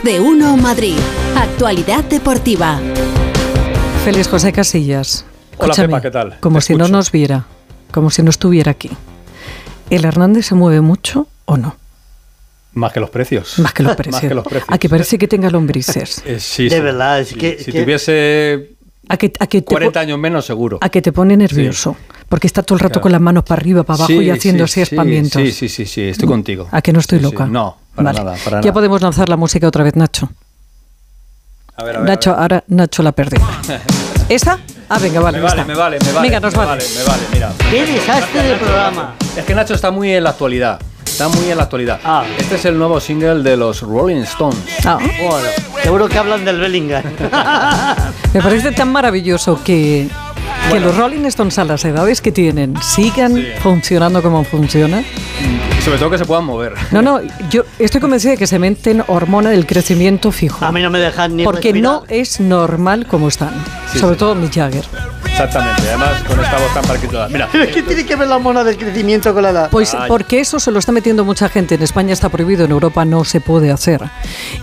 Más de uno Madrid. Actualidad deportiva. Feliz José Casillas. Hola Escúchame, Pepa, ¿qué tal? Como Te si no nos viera, como si no estuviera aquí. ¿El Hernández se mueve mucho o no? Más que los precios. Más que los precios. Más que los precios. A que parece que tenga lombrices. Eh, sí, De sí. verdad, es que- Si que- tuviese A que, a que te, 40 po- años menos, seguro. a que te pone nervioso. Porque está todo el rato Claro. con las manos para arriba, para abajo Sí, y haciendo sí, espamientos. Sí, sí, sí, sí, estoy contigo. ¿A que no estoy Sí, sí. loca? No, para Vale. nada, para ya nada. podemos lanzar la música otra vez, Nacho. A ver, a ver, Nacho, a ver. ahora Nacho la perdió. ¿Esa? Ah, venga, vale. Me vale, me vale, me vale. Venga, nos me vale. vale. Me vale, mira. ¡Qué desastre de programa! Es que Nacho está muy en la actualidad. Está muy en la actualidad. Ah. Este es el nuevo single de los Rolling Stones. Ah, Bueno, seguro que hablan del Bellingham. me parece tan maravilloso que, que los Rolling Stones a las edades que tienen sigan Sí. funcionando como funciona. Y sobre todo que se puedan mover. No, no, yo estoy convencida de que se meten hormona del crecimiento fijo. A mí no me dejan ni Porque respirar. no es normal como están. Sí, Sobre sí. todo Mick Jagger. Exactamente. Además, con esta voz tan parquituda. Mira. Pero que tiene que ver la mona del crecimiento con la edad. Pues Ay. porque eso se lo está metiendo mucha gente. En España está prohibido, en Europa no se puede hacer.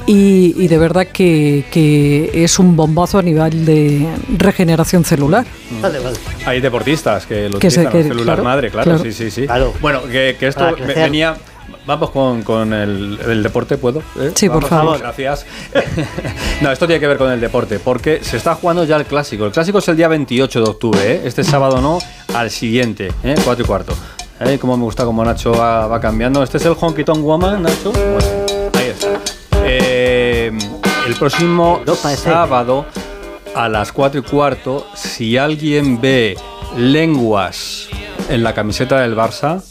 Y, y de verdad que, que es un bombazo a nivel de regeneración celular. Vale, vale. Hay deportistas que lo Que se- utilizan, que- el celular claro, madre, claro, claro. sí, sí, sí. Claro. Bueno, que, que esto venía... Vamos con, con el, el deporte, ¿puedo? ¿Eh? Sí, por favor. Gracias. no, esto tiene que ver con el deporte, porque se está jugando ya el clásico. El clásico es el día 28 de octubre, ¿eh? Este sábado no, al siguiente, ¿eh? 4 y cuarto. ¿Eh? Como me gusta como Nacho va, va cambiando. Este es el Honky Tonk Woman, Nacho. Bueno, ahí está. Eh, el próximo sábado a las 4 y cuarto, si alguien ve lenguas en la camiseta del Barça,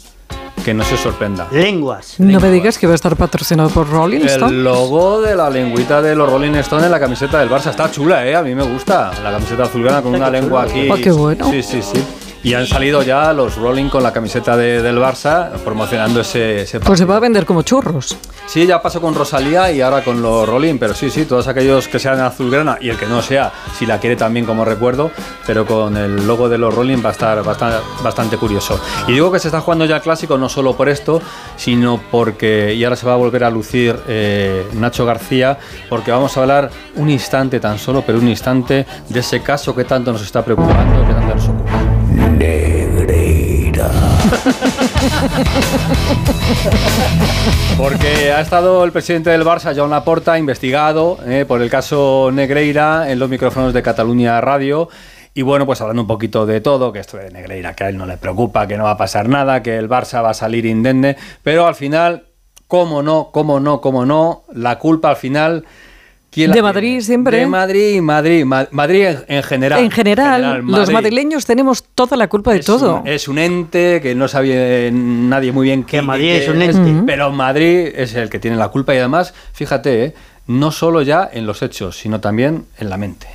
que no se sorprenda. Lenguas. No me digas que va a estar patrocinado por Rolling Stone. El logo de la lengüita de los Rolling Stones en la camiseta del Barça está chula, ¿eh? A mí me gusta. La camiseta azulgrana con una lengua aquí. Ah, qué bueno. Sí, sí, sí. Y han salido ya los Rolling con la camiseta de- del Barça promocionando ese, ese Pues se va a vender como churros. Sí, ya pasó con Rosalía y ahora con los Rolling, pero sí, sí, todos aquellos que sean azulgrana y el que no sea, si la quiere también como recuerdo, pero con el logo de los Rolling va a estar bastante, bastante curioso. Y digo que se está jugando ya el clásico no solo por esto, sino porque, y ahora se va a volver a lucir eh, Nacho García, porque vamos a hablar un instante tan solo, pero un instante, de ese caso que tanto nos está preocupando, que tanto nos. Porque ha estado el presidente del Barça, Joan Laporta, investigado eh, por el caso Negreira en los micrófonos de Cataluña Radio. Y bueno, pues hablando un poquito de todo, que esto de Negreira, que a él no le preocupa, que no va a pasar nada, que el Barça va a salir indemne. Pero al final, cómo no, cómo no, cómo no, la culpa al final... ¿quién la De tiene? Madrid siempre. De Madrid, Madrid, Ma- Madrid en, en general. en general, los Madrid. madrileños tenemos toda la culpa de Es todo. un- es un ente que no sabía nadie muy bien Que qué- Madrid qué es un ente. Pero Madrid es el que tiene la culpa y además, fíjate, ¿eh? no solo ya en los hechos, sino también en la mente.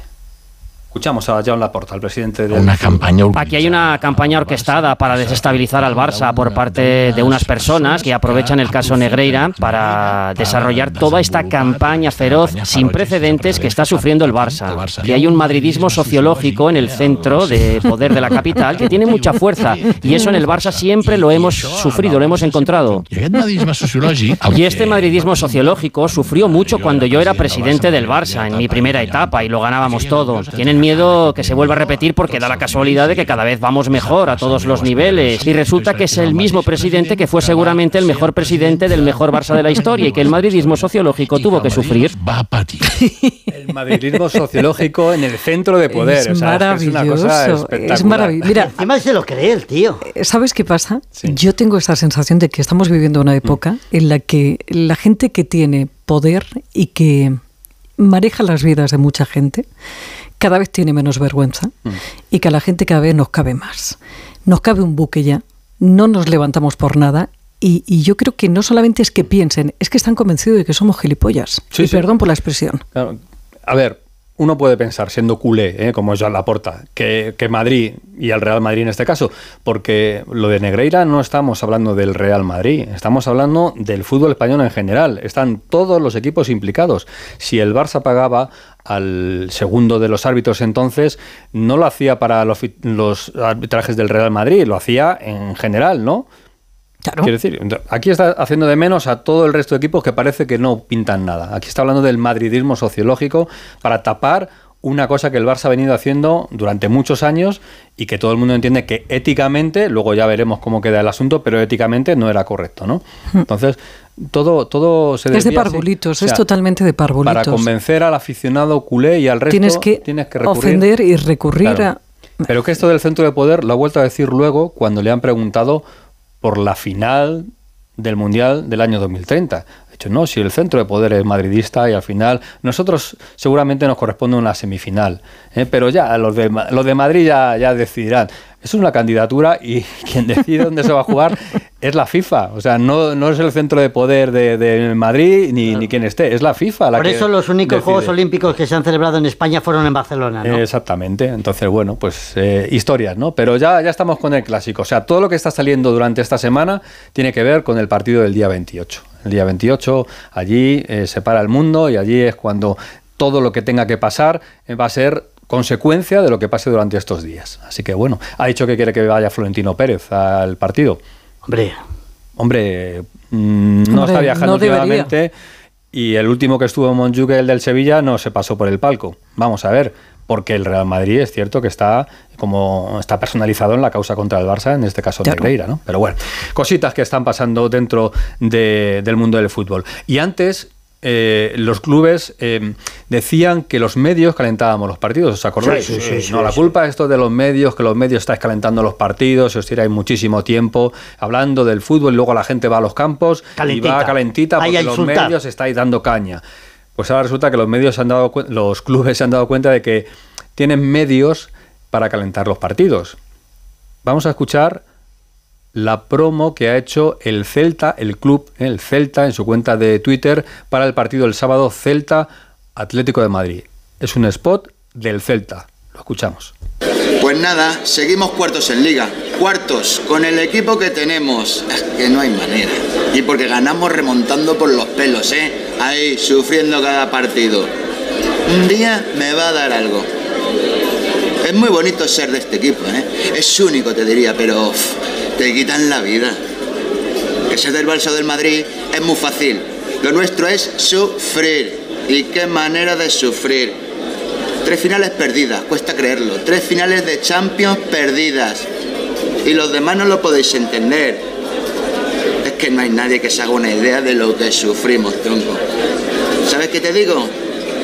Escuchamos a Joan Laporta, el presidente de Una campaña Aquí hay una campaña orquestada para desestabilizar al Barça por parte de unas personas que aprovechan el caso Negreira para desarrollar toda esta campaña feroz sin precedentes que está sufriendo el Barça. Que hay un madridismo sociológico en el centro de poder de la capital que tiene mucha fuerza y eso en el Barça siempre lo hemos sufrido, lo hemos encontrado. Y este madridismo sociológico sufrió mucho cuando yo era presidente del Barça en mi primera etapa y lo ganábamos todo. Tienen miedo que se vuelva a repetir porque da la casualidad de que cada vez vamos mejor a todos los niveles y resulta que es el mismo presidente que fue seguramente el mejor presidente del mejor Barça de la historia y que el madridismo sociológico tuvo que sufrir. Va patir. el madridismo sociológico en el centro de poder. es o sea, es que es una cosa maravilloso. espectacular. Es maravilloso. Mira, Encima se lo cree el tío. ¿Sabes qué pasa? Sí. Yo tengo esta sensación de que estamos viviendo una época en la que la gente que tiene poder y que maneja las vidas de mucha gente cada vez tiene menos vergüenza y que a la gente cada vez nos cabe más. Nos cabe un buque ya, no nos levantamos por nada y, y yo creo que no solamente es que piensen, es que están convencidos de que somos gilipollas. Sí, y sí. perdón por la expresión. Claro, A ver, uno puede pensar, siendo culé, ¿eh? como Joan Laporta, que, que Madrid y el Real Madrid en este caso, porque lo de Negreira no estamos hablando del Real Madrid, estamos hablando del fútbol español en general. Están todos los equipos implicados. Si el Barça pagaba al segundo de los árbitros entonces, no lo hacía para los arbitrajes del Real Madrid, lo hacía en general, ¿no? Claro. Quiero decir, aquí está haciendo de menos a todo el resto de equipos que parece que no pintan nada. Aquí está hablando del madridismo sociológico para tapar una cosa que el Barça ha venido haciendo durante muchos años y que todo el mundo entiende que éticamente, luego ya veremos cómo queda el asunto, pero éticamente no era correcto, ¿no? Entonces, todo, todo se. Es de así. parvulitos, O es sea, totalmente de parvulitos. Para convencer al aficionado culé y al resto tienes que, recurrir. ofender y recurrir Claro. a... Pero que esto del centro de poder lo ha vuelto a decir luego cuando le han preguntado por la final del Mundial del año 2030. Dicho, no, si el centro de poder es madridista y al final nosotros seguramente nos corresponde una semifinal. ¿eh? Pero ya los de, los de Madrid ya, ya decidirán. Es una candidatura y quien decide dónde se va a jugar es la FIFA. O sea, no, no es el centro de poder de, de Madrid ni, ni quien esté, es la FIFA la Por que eso los únicos decide. Juegos Olímpicos que se han celebrado en España fueron en Barcelona, ¿no? Exactamente. Entonces, bueno, pues eh, historias, ¿no? Pero ya, ya estamos con el clásico. O sea, todo lo que está saliendo durante esta semana tiene que ver con el partido del día 28. El día 28, allí eh, se para el mundo y allí es cuando todo lo que tenga que pasar eh, va a ser consecuencia de lo que pase durante estos días. Así que bueno, ha dicho que quiere que vaya Florentino Pérez al partido. Hombre, Hombre, mm, no Hombre, está viajando no últimamente y el último que estuvo en Montjuic, el del Sevilla, no se pasó por el palco. Vamos a ver, porque el Real Madrid es cierto que está como está personalizado en la causa contra el Barça, en este caso Claro. Negreira, ¿no? Pero bueno, cositas que están pasando dentro de- del mundo del fútbol. Y antes eh, los clubes eh, decían que los medios calentábamos los partidos, ¿os acordáis? Sí, sí, sí, no, sí, la culpa es esto de los medios, que los medios estáis calentando los partidos, os tiráis muchísimo tiempo hablando del fútbol y luego la gente va a los campos y Calentita. va calentita porque los medios estáis dando caña. Pues ahora resulta que los medios han dado los clubes se han dado cuenta de que tienen medios para calentar los partidos. Vamos a escuchar la promo que ha hecho el Celta, el club, eh, el Celta, en su cuenta de Twitter para el partido del sábado Celta Atlético de Madrid. Es un spot del Celta. Lo escuchamos. Pues nada, seguimos cuartos en liga. Cuartos, con el equipo que tenemos. Es que no hay manera. Y porque ganamos remontando por los pelos, ¿eh? Ahí, sufriendo cada partido. Un día me va a dar algo. Es muy bonito ser de este equipo, ¿eh? Es único, te diría, pero te quitan la vida. Que ser del Barça del Madrid es muy fácil. Lo nuestro es sufrir. ¿Y qué manera de sufrir? Tres finales perdidas, cuesta creerlo. Tres finales de Champions perdidas. Y los demás no lo podéis entender. Es que no hay nadie que se haga una idea de lo que sufrimos, tronco. ¿Sabes qué te digo?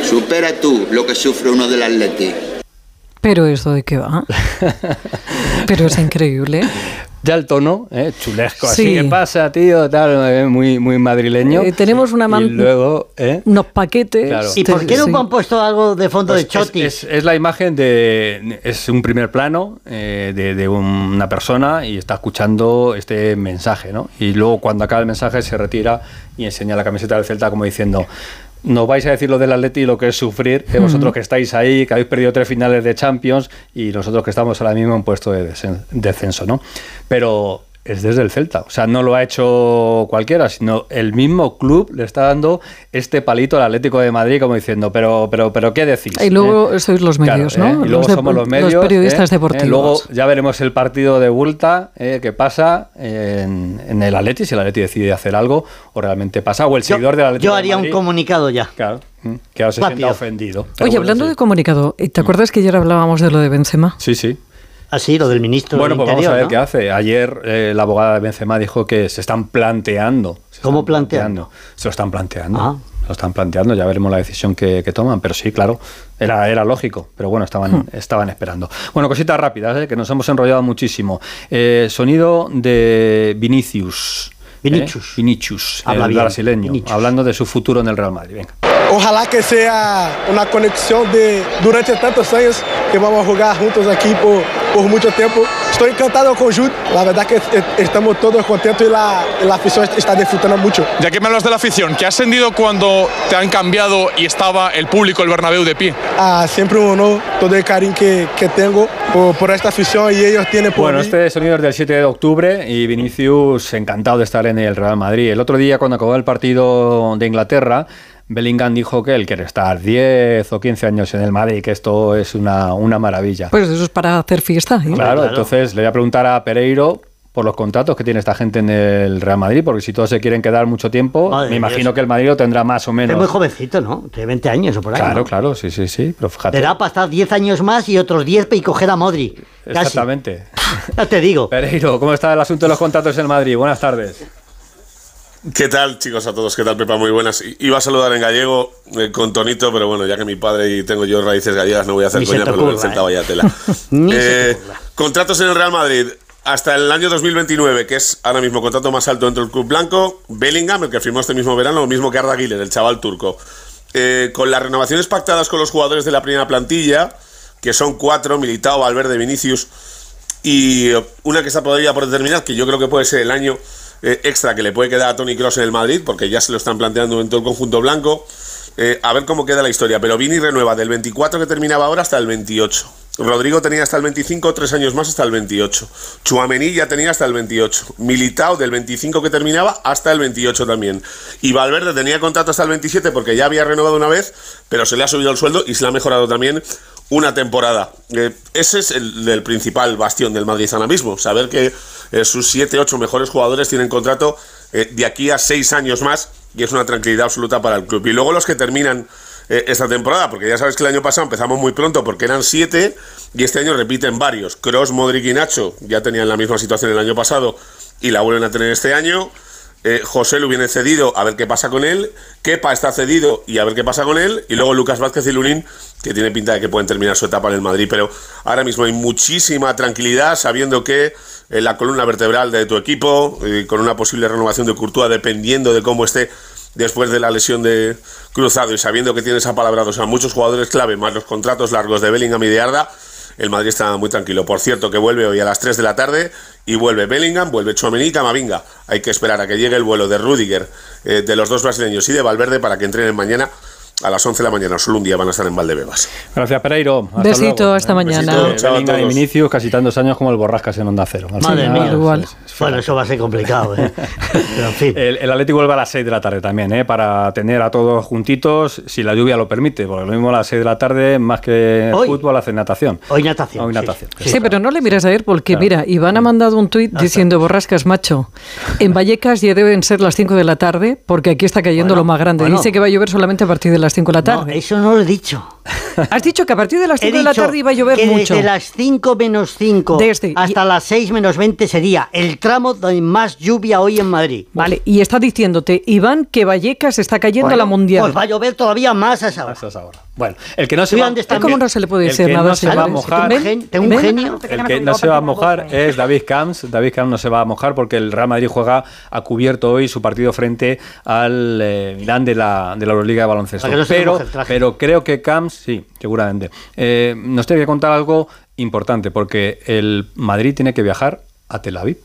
Supera tú lo que sufre uno del Atleti. Pero eso de qué va. Pero es increíble. Ya el tono, eh, chulesco, Sí. así, ¿qué pasa, tío? Tal, eh, muy, muy madrileño. Eh, tenemos una man- Y luego, ¿eh? Unos paquetes. Claro. ¿y por qué Sí. no han puesto algo de fondo Pues de Choti? Es, es- es la imagen de. Es un primer plano eh, de, de una persona y está escuchando este mensaje, ¿no? Y luego, cuando acaba el mensaje, se retira y enseña la camiseta del Celta como diciendo. Nos vais a decir lo del Atleti y lo que es sufrir, que vosotros que estáis ahí, que habéis perdido tres finales de Champions y nosotros que estamos ahora mismo en puesto de descenso, ¿no? Pero es desde el Celta, o sea, no lo ha hecho cualquiera, sino el mismo club le está dando este palito al Atlético de Madrid como diciendo, pero, pero, pero, ¿qué decís? Y luego ¿Eh? sois los medios, Claro, ¿no? ¿eh? Y luego Los de- somos los los medios. periodistas ¿eh? deportivos. ¿eh? Luego ya veremos el partido de vuelta eh, que pasa en, en el Atleti, si el Atleti decide hacer algo o realmente pasa, o el Yo, seguidor del Atleti. yo de haría un Madrid, comunicado ya. Claro, mm, que ahora se sienta ofendido. Oye, bueno, hablando sí. de comunicado, ¿y ¿te acuerdas que ayer hablábamos de lo de Benzema? Sí, sí. Así, lo del ministro Bueno, del pues vamos a ver ¿no? qué hace. Ayer eh, la abogada de Benzema dijo que se están planteando. se ¿Cómo están planteando? Se lo están planteando. Ah. Lo están planteando, ya veremos la decisión que, que toman. Pero sí, claro, era, era lógico. Pero bueno, estaban, Hmm. estaban esperando. Bueno, cositas rápidas, ¿eh? que nos hemos enrollado muchísimo. Eh, sonido de Vinicius. ¿eh? Vinicius. Vinicius, Habla el bien, brasileño, Vinicius. hablando de su futuro en el Real Madrid. Venga. Ojalá que sea una conexión de durante tantos años que vamos a jugar juntos aquí por, por mucho tiempo. Estoy encantado con Jude, la verdad que estamos todos contentos y la, la afición está disfrutando mucho. Ya que me hablas de la afición, ¿qué has sentido cuando te han cambiado y estaba el público, el Bernabéu de pie? Ah, siempre un honor todo el cariño que, que tengo por, por esta afición y ellos tienen por Bueno, mí. este sonido es del 7 de octubre y Vinicius encantado de estar en el Real Madrid. El otro día, cuando acabó el partido de Inglaterra, Bellingham dijo que él quiere estar 10 o 15 años en el Madrid, que esto es una, una maravilla. Pues eso es para hacer fiesta. ¿eh? claro, claro. entonces le voy a preguntar a Pereiro por los contratos que tiene esta gente en el Real Madrid, porque si todos se quieren quedar mucho tiempo, Madre me imagino Dios. que el Madrid lo tendrá más o Es menos. muy jovencito, ¿no? Tiene 20 años o por ahí. Claro, ¿no? claro, sí, sí, sí, pero fíjate. Te da para estar 10 años más y otros 10 y coger a Modri. Casi. Exactamente. Ya te digo. Pereiro, ¿cómo está el asunto de los contratos en Madrid? Buenas tardes. ¿Qué tal, chicos, a todos? ¿Qué tal, Pepa? Muy buenas. Iba a saludar en gallego eh, con tonito, pero bueno, ya que mi padre y tengo yo raíces gallegas, no voy a hacer Ni coña, pero me ¿eh? ya tela. Eh, contratos en el Real Madrid hasta el año 2029, que es ahora mismo contrato más alto dentro del club blanco. Bellingham, el que firmó este mismo verano, lo mismo que Arda Güler, el chaval turco. Eh, con las renovaciones pactadas con los jugadores de la primera plantilla, que son cuatro, Militao, Valverde, Vinicius, y eh, una que está todavía por determinar, que yo creo que puede ser el año eh, extra que le puede quedar a Tony Cross en el Madrid, porque ya se lo están planteando en todo el conjunto blanco. Eh, a ver cómo queda la historia. Pero Vini renueva del 24 que terminaba ahora hasta el 28. Rodrigo tenía hasta el 25, tres años más hasta el 28. Chuamení ya tenía hasta el 28. Militao del 25 que terminaba hasta el 28 también. Y Valverde tenía contrato hasta el 27 porque ya había renovado una vez, pero se le ha subido el sueldo y se le ha mejorado también una temporada. Eh, ese es el, principal bastión del Madrid ahora mismo. Saber que eh, sus 7, 8 mejores jugadores tienen contrato eh, de aquí a 6 años más y es una tranquilidad absoluta para el club. Y luego los que terminan esta temporada, porque ya sabes que el año pasado empezamos muy pronto porque eran 7 y este año repiten varios. Cross, Modric y Nacho ya tenían la misma situación el año pasado y la vuelven a tener este año. Eh, José viene cedido, a ver qué pasa con él. Kepa está cedido y a ver qué pasa con él. Y luego Lucas Vázquez y Lunin, que tiene pinta de que pueden terminar su etapa en el Madrid. Pero ahora mismo hay muchísima tranquilidad sabiendo que eh, la columna vertebral de tu equipo, eh, con una posible renovación de Courtois, dependiendo de cómo esté después de la lesión de Cruzado y sabiendo que tienes apalabrados a muchos jugadores clave, más los contratos largos de Bellingham y de Arda, el Madrid está muy tranquilo. Por cierto, que vuelve hoy a las 3 de la tarde y vuelve Bellingham, vuelve Chouameni y Camavinga. Hay que esperar a que llegue el vuelo de Rudiger, eh, de los dos brasileños y de Valverde para que entrenen mañana a las 11 de la mañana. Solo un día van a estar en Valdebebas. Gracias, Pereiro. Hasta Besito, luego. hasta mañana. Besito, todos. Vinicius casi tantos años como el Borrascas en Onda Cero. Al Madre final, mía. igual. es- es Bueno, eso va a ser complicado, ¿eh? Pero en fin. El, el Atlético vuelve a las 6 de la tarde también, ¿eh? para tener a todos juntitos, si la lluvia lo permite, porque lo mismo a las 6 de la tarde, más que Hoy. fútbol, hace natación. Hoy natación. Hoy sí. natación. Sí, pero no le miras a él porque, Claro. mira, Iván ha mandado un tuit diciendo, borrascas, macho, en Vallecas ya deben ser las 5 de la tarde porque aquí está cayendo Bueno, lo más grande. bueno. Dice que va a llover solamente a partir de las 5 de la No, tarde. eso no lo he dicho. Has dicho que a partir de las He 5 de la tarde iba a llover que mucho. Desde las 5 menos 5 Desde- hasta las 6 menos 20 sería el tramo de más lluvia hoy en Madrid. Vale, y está diciéndote, Iván, que Vallecas está cayendo a la Bueno, mundial. Pues va a llover todavía más a esa hora. Eso es ahora. Bueno, el que no se ¿Tú va, el ¿Cómo que- no se le puede el decir que nada, no se va a mojar, un gen- tengo un Ven. genio. El que no se va a mojar es David Camps. David Camps no se va a mojar porque el Real Madrid juega a cubierto hoy su partido frente al eh, Milán de la, de la Euroliga de baloncesto. No pero, el pero creo que Camps, sí, seguramente, eh, nos tiene que contar algo importante porque el Madrid tiene que viajar a Tel Aviv.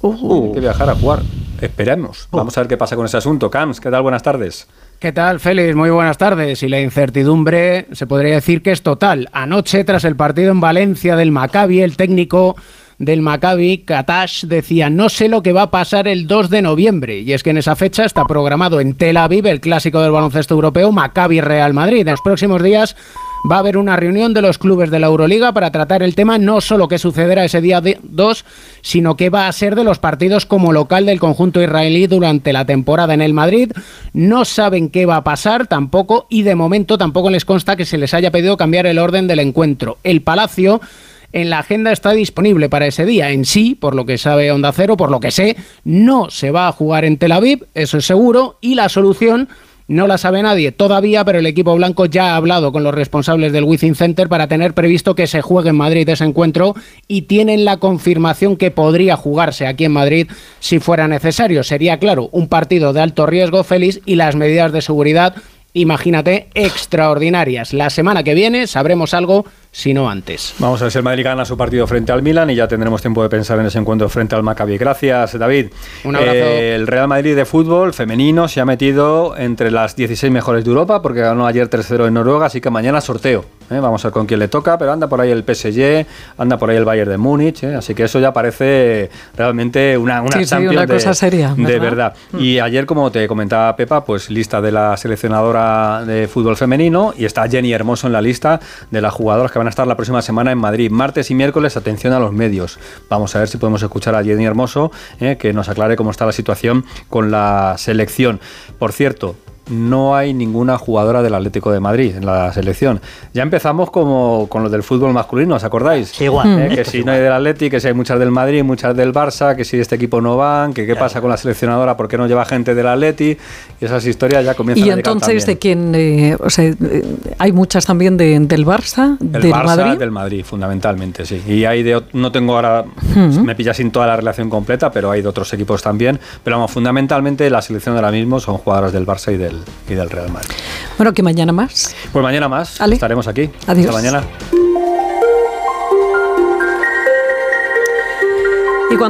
Tiene que viajar a jugar. Esperemos. Vamos a ver qué pasa con ese asunto. Camps, ¿qué tal? Buenas tardes. ¿Qué tal, Félix? Muy buenas tardes. Y la incertidumbre se podría decir que es total. Anoche, tras el partido en Valencia del Maccabi, el técnico del Maccabi, Katash, decía no sé lo que va a pasar el 2 de noviembre. Y es que en esa fecha está programado en Tel Aviv el clásico del baloncesto europeo Maccabi-Real Madrid. En los próximos días va a haber una reunión de los clubes de la Euroliga para tratar el tema no solo qué sucederá ese día 2, sino qué va a ser de los partidos como local del conjunto israelí durante la temporada en el Madrid. No saben qué va a pasar tampoco y de momento tampoco les consta que se les haya pedido cambiar el orden del encuentro. El Palacio en la agenda está disponible para ese día. En sí, por lo que sabe Onda Cero, por lo que sé, no se va a jugar en Tel Aviv, eso es seguro, y la solución no la sabe nadie todavía, pero el equipo blanco ya ha hablado con los responsables del Wizzing Center para tener previsto que se juegue en Madrid ese encuentro y tienen la confirmación que podría jugarse aquí en Madrid si fuera necesario. Sería, claro, un partido de alto riesgo, Félix, y las medidas de seguridad, imagínate, extraordinarias. La semana que viene sabremos algo, si no antes. Vamos a ver si el Madrid gana su partido frente al Milan y ya tendremos tiempo de pensar en ese encuentro frente al Maccabi. Gracias, David. Un abrazo. Eh, el Real Madrid de fútbol femenino se ha metido entre las 16 mejores de Europa porque ganó ayer 3-0 en Noruega, así que mañana sorteo. ¿eh? vamos a ver con quién le toca, pero anda por ahí el PSG, anda por ahí el Bayern de Múnich, ¿eh? así que eso ya parece realmente una, una Sí, una de, cosa seria, de ¿verdad? verdad. Y ayer, como te comentaba Pepa, pues lista de la seleccionadora de fútbol femenino y está Jenny Hermoso en la lista de las jugadoras que van a estar la próxima semana en Madrid. Martes y miércoles, atención a los medios. Vamos a ver si podemos escuchar a Jenny Hermoso, ¿eh? que nos aclare cómo está la situación con la selección. Por cierto, no hay ninguna jugadora del Atlético de Madrid en la selección. Ya empezamos como con lo del fútbol masculino, ¿os acordáis? Sí, igual. Eh, que Esto si no hay del Atlético, que si hay muchas del Madrid, muchas del Barça, que si este equipo no van, que qué pasa con la seleccionadora, por qué no lleva gente del Atleti, y esas historias ya comienzan Y a entonces, ¿de quién? eh, o sea, eh, hay muchas también de- del Barça, El del Barça, Madrid. del Madrid, fundamentalmente, sí. Y hay de, no tengo ahora, Ujú. me pilla sin toda la relación completa, pero hay de otros equipos también. Pero vamos, fundamentalmente la selección ahora mismo son jugadoras del Barça y del, y del Real Madrid. Bueno, que mañana más. Pues mañana más. Estaremos aquí. Adiós. Hasta mañana. Y cuando